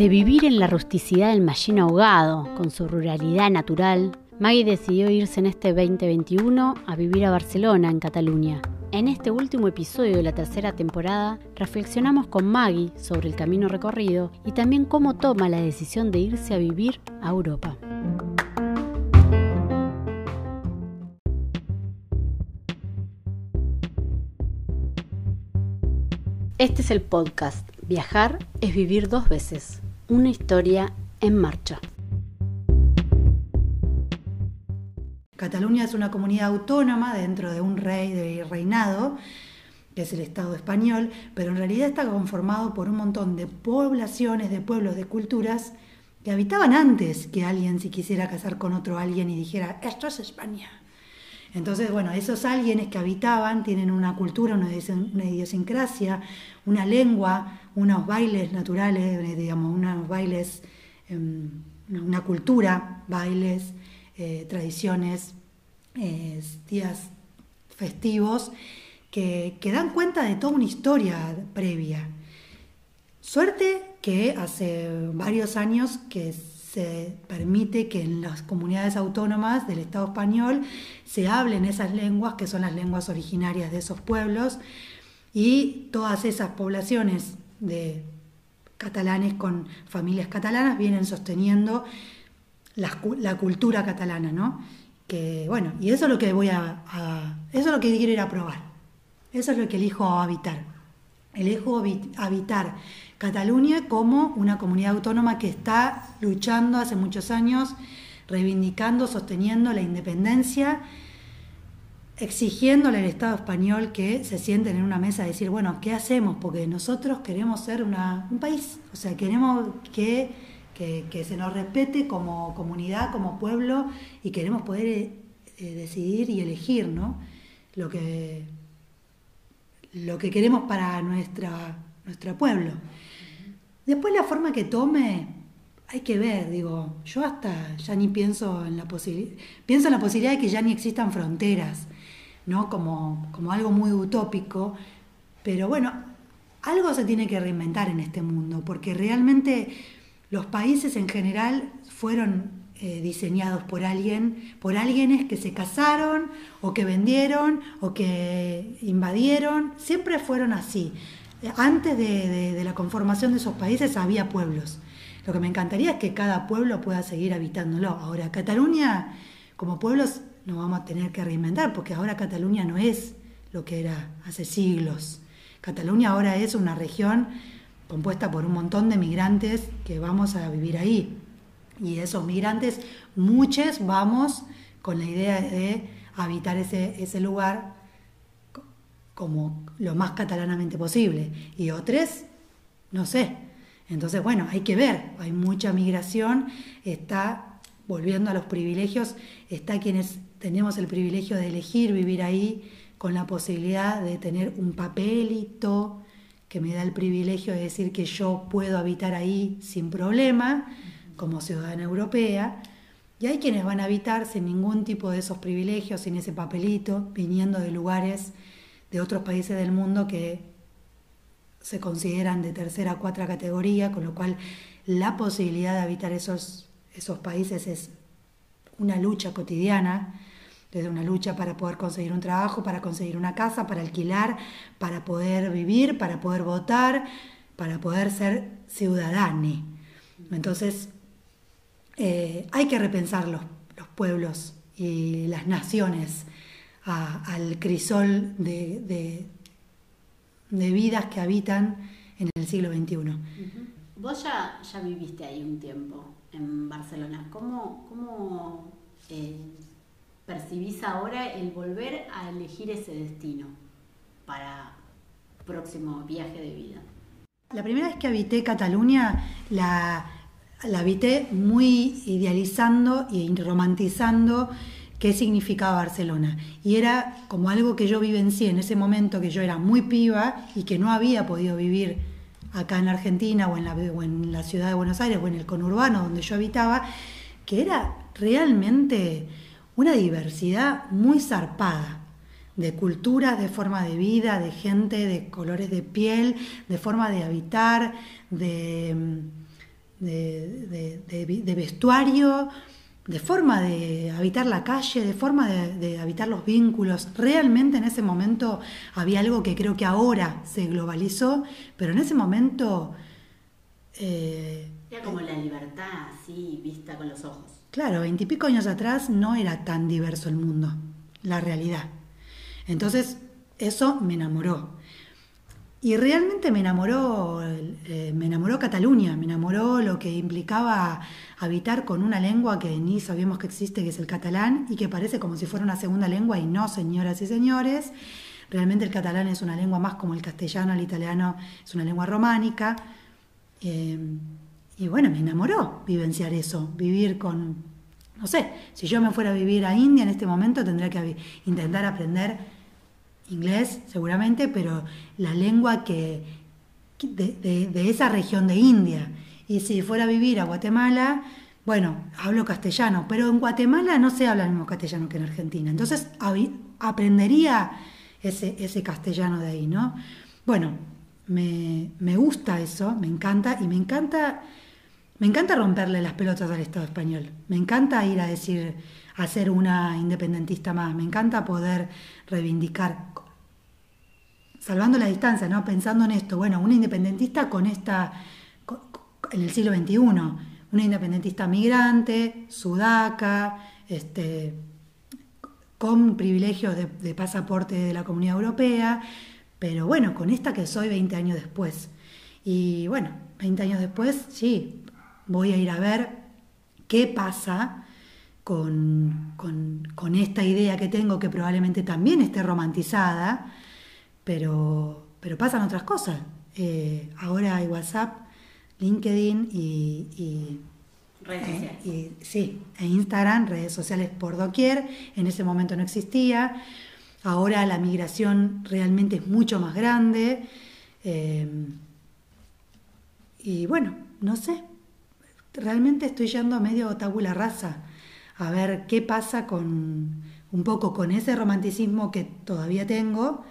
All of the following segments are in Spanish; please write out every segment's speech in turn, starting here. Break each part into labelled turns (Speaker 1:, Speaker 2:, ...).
Speaker 1: De vivir en la rusticidad del Mallín ahogado, con su ruralidad natural, Maggie decidió irse en este 2021 a vivir a Barcelona, en Cataluña. En este último episodio de la tercera temporada, reflexionamos con Maggie sobre el camino recorrido y también cómo toma la decisión de irse a vivir a Europa. Este es el podcast Viajar es vivir dos veces, una historia en marcha.
Speaker 2: Cataluña es una comunidad autónoma dentro de un rey de reinado, que es el Estado español, pero en realidad está conformado por un montón de poblaciones, de pueblos, de culturas que habitaban antes que alguien se quisiera casar con otro alguien y dijera, esto es España. Entonces, bueno, esos alguienes que habitaban tienen una cultura, una idiosincrasia, una lengua, unos bailes naturales, eh, digamos, unos bailes, em, una cultura, bailes, eh, tradiciones, eh, días festivos, que, que dan cuenta de toda una historia previa. Suerte que hace varios años que se permite que en las comunidades autónomas del Estado español se hablen esas lenguas, que son las lenguas originarias de esos pueblos, y todas esas poblaciones de catalanes con familias catalanas vienen sosteniendo la, cultura catalana, ¿no? Que, bueno, y eso es lo que voy a, eso es lo que quiero ir a probar. Eso es lo que elijo habitar. Elijo habitar Cataluña como una comunidad autónoma que está luchando hace muchos años, reivindicando, sosteniendo la independencia, exigiéndole al Estado español que se sienten en una mesa a decir, bueno, ¿qué hacemos? Porque nosotros queremos ser un país, o sea, queremos que, que, se nos respete como comunidad, como pueblo, y queremos poder eh, decidir y elegir ¿no? lo, que, lo que queremos para nuestra, nuestro pueblo. Después la forma que tome, hay que ver, digo, yo hasta ya ni pienso en la posibilidad, pienso en la posibilidad de que ya ni existan fronteras, ¿no? Como, como algo muy utópico, pero bueno, algo se tiene que reinventar en este mundo, porque realmente los países en general fueron eh, diseñados por alguien, por alguienes que se casaron o que vendieron o que invadieron, siempre fueron así antes de, la conformación de esos países había pueblos. Lo que me encantaría es que cada pueblo pueda seguir habitándolo. Ahora, Cataluña, como pueblos, nos vamos a tener que reinventar, porque ahora Cataluña no es lo que era hace siglos. Cataluña ahora es una región compuesta por un montón de migrantes que vamos a vivir ahí. Y esos migrantes, muchos vamos con la idea de habitar ese, ese lugar como lo más catalanamente posible. Y otros, no sé. Entonces, bueno, hay que ver, hay mucha migración, está volviendo a los privilegios, está quienes tenemos el privilegio de elegir vivir ahí con la posibilidad de tener un papelito que me da el privilegio de decir que yo puedo habitar ahí sin problema, como ciudadana europea. Y hay quienes van a habitar sin ningún tipo de esos privilegios, sin ese papelito, viniendo de lugares de otros países del mundo que se consideran de tercera o cuarta categoría, con lo cual la posibilidad de habitar esos, esos países es una lucha cotidiana, desde una lucha para poder conseguir un trabajo, para conseguir una casa, para alquilar, para poder vivir, para poder votar, para poder ser ciudadani. Entonces, eh, hay que repensar los, los pueblos y las naciones al crisol de, de, vidas que habitan en el siglo XXI.
Speaker 1: Vos ya, ya viviste ahí un tiempo en Barcelona. ¿Cómo, cómo eh, percibís ahora el volver a elegir ese destino para próximo viaje de vida?
Speaker 2: La primera vez que habité Cataluña la, la habité muy idealizando y romantizando qué significaba Barcelona. Y era como algo que yo vivencié en ese momento que yo era muy piba y que no había podido vivir acá en Argentina o en la, ciudad de Buenos Aires o en el conurbano donde yo habitaba, que era realmente una diversidad muy zarpada. de culturas, de forma de vida, de gente, de colores de piel, de forma de habitar, de, de, vestuario, de forma de habitar la calle, de forma de, habitar los vínculos. Realmente en ese momento había algo que creo que ahora se globalizó, pero en ese momento...
Speaker 1: Eh, era como la libertad, así, vista con los ojos.
Speaker 2: Claro, veintipico años atrás no era tan diverso el mundo, la realidad. Entonces, eso me enamoró. Y realmente me enamoró, eh, me enamoró Cataluña, me enamoró lo que implicaba habitar con una lengua que ni sabíamos que existe, que es el catalán, y que parece como si fuera una segunda lengua, y no, señoras y señores. Realmente el catalán es una lengua más como el castellano, el italiano es una lengua románica. Eh, y bueno, me enamoró vivenciar eso, vivir con, no sé, si yo me fuera a vivir a India en este momento tendría que intentar aprender inglés seguramente, pero la lengua que, de, esa región de India. Y si fuera a vivir a Guatemala, bueno, hablo castellano, pero en Guatemala no se habla el mismo castellano que en Argentina. Entonces aprendería ese, ese castellano de ahí, ¿no? Bueno, me, me, gusta eso, me encanta y me encanta, me encanta romperle las pelotas al Estado español. Me encanta ir a decir, a ser una independentista más. Me encanta poder reivindicar salvando la distancia, ¿no? Pensando en esto, bueno, una independentista con esta, en el siglo XXI, una independentista migrante, sudaca, este, con privilegios de, pasaporte de la Comunidad Europea, pero bueno, con esta que soy 20 años después. Y bueno, 20 años después, sí, voy a ir a ver qué pasa con, con esta idea que tengo, que probablemente también esté romantizada, pero, pero pasan otras cosas. Eh, ahora hay WhatsApp, LinkedIn y,
Speaker 1: redes eh,
Speaker 2: sociales. sí, e Instagram, redes sociales por doquier. En ese momento no existía. Ahora la migración realmente es mucho más grande. Eh, y bueno, no sé. Realmente estoy yendo a medio tabula rasa a ver qué pasa con un poco con ese romanticismo que todavía tengo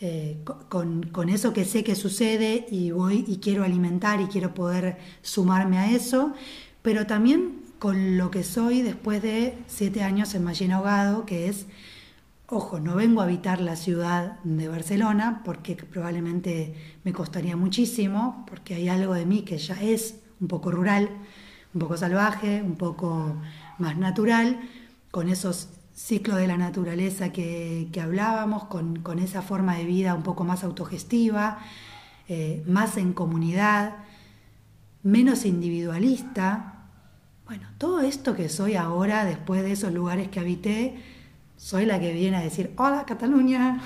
Speaker 2: eh, con, eso que sé que sucede y voy y quiero alimentar y quiero poder sumarme a eso, pero también con lo que soy después de siete años en Mallina Ahogado, que es, ojo, no vengo a habitar la ciudad de Barcelona, porque probablemente me costaría muchísimo, porque hay algo de mí que ya es un poco rural, un poco salvaje, un poco más natural, con esos ciclo de la naturaleza que, hablábamos, con, esa forma de vida un poco más autogestiva, eh, más en comunidad, menos individualista. Bueno, todo esto que soy ahora, después de esos lugares que habité, soy la que viene a decir, hola Cataluña,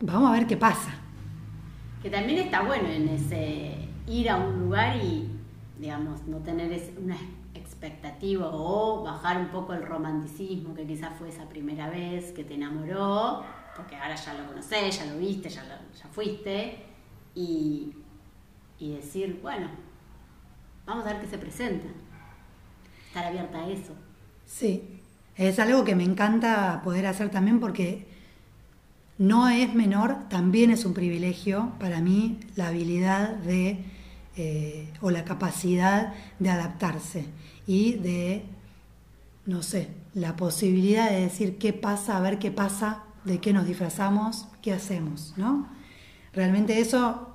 Speaker 2: vamos a ver qué pasa.
Speaker 1: Que también está bueno en ese ir a un lugar y, digamos, no tener una expectativa o bajar un poco el romanticismo que quizás fue esa primera vez que te enamoró, porque ahora ya lo conocés, ya lo viste, ya, ya fuiste, y, y decir, bueno, vamos a ver qué se presenta. Estar abierta a eso.
Speaker 2: Sí, es algo que me encanta poder hacer también porque no es menor, también es un privilegio para mí la habilidad de eh, o la capacidad de adaptarse y de, no sé, la posibilidad de decir qué pasa, a ver qué pasa, de qué nos disfrazamos, qué hacemos, ¿no? Realmente eso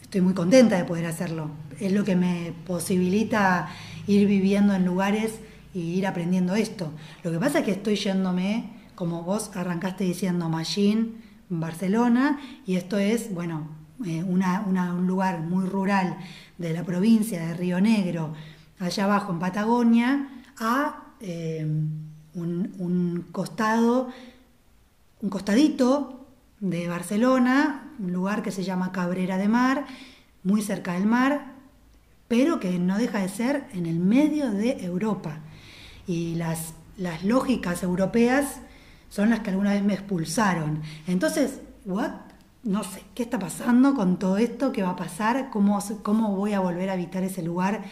Speaker 2: estoy muy contenta de poder hacerlo. Es lo que me posibilita ir viviendo en lugares y ir aprendiendo esto. Lo que pasa es que estoy yéndome, como vos arrancaste diciendo, Machine, Barcelona, y esto es, bueno, eh, un lugar muy rural de la provincia de Río Negro, allá abajo en Patagonia, a eh, un, costado, un costadito de Barcelona, un lugar que se llama Cabrera de Mar, muy cerca del mar, pero que no deja de ser en el medio de Europa. Y las, las lógicas europeas son las que alguna vez me expulsaron. Entonces, ¿what? No sé, ¿qué está pasando con todo esto? ¿Qué va a pasar? ¿Cómo, ¿Cómo voy a volver a habitar ese lugar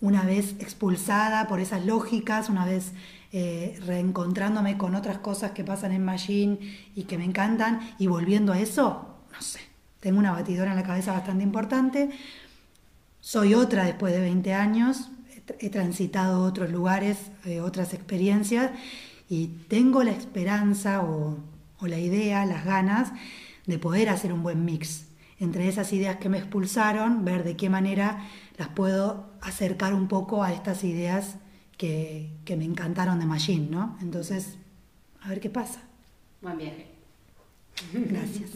Speaker 2: una vez expulsada por esas lógicas, una vez eh, reencontrándome con otras cosas que pasan en Machine y que me encantan y volviendo a eso, no sé, tengo una batidora en la cabeza bastante importante. Soy otra después de 20 años, he transitado otros lugares, eh, otras experiencias y tengo la esperanza o, o la idea, las ganas de poder hacer un buen mix entre esas ideas que me expulsaron, ver de qué manera las puedo acercar un poco a estas ideas que, me encantaron de Machine, ¿no? Entonces, a ver qué pasa.
Speaker 1: Buen viaje.
Speaker 2: Gracias.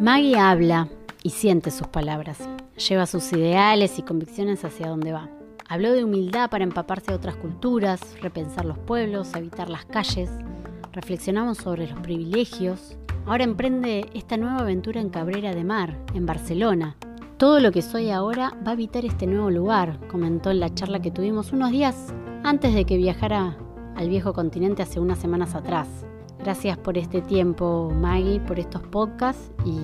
Speaker 1: Maggie habla y siente sus palabras, lleva sus ideales y convicciones hacia donde va. Habló de humildad para empaparse de otras culturas, repensar los pueblos, habitar las calles. Reflexionamos sobre los privilegios. Ahora emprende esta nueva aventura en Cabrera de Mar, en Barcelona. Todo lo que soy ahora va a habitar este nuevo lugar, comentó en la charla que tuvimos unos días antes de que viajara al viejo continente hace unas semanas atrás. Gracias por este tiempo, Maggie, por estos podcasts y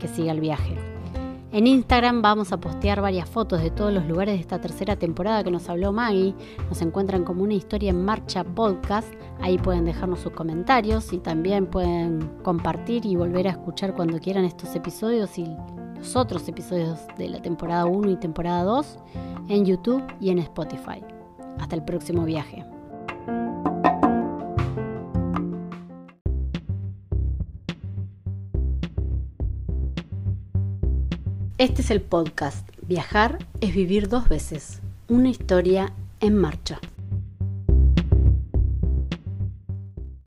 Speaker 1: que siga el viaje. En Instagram vamos a postear varias fotos de todos los lugares de esta tercera temporada que nos habló Maggie. Nos encuentran como una historia en marcha podcast. Ahí pueden dejarnos sus comentarios y también pueden compartir y volver a escuchar cuando quieran estos episodios y los otros episodios de la temporada 1 y temporada 2 en YouTube y en Spotify. Hasta el próximo viaje. Este es el podcast Viajar es vivir dos veces, una historia en marcha.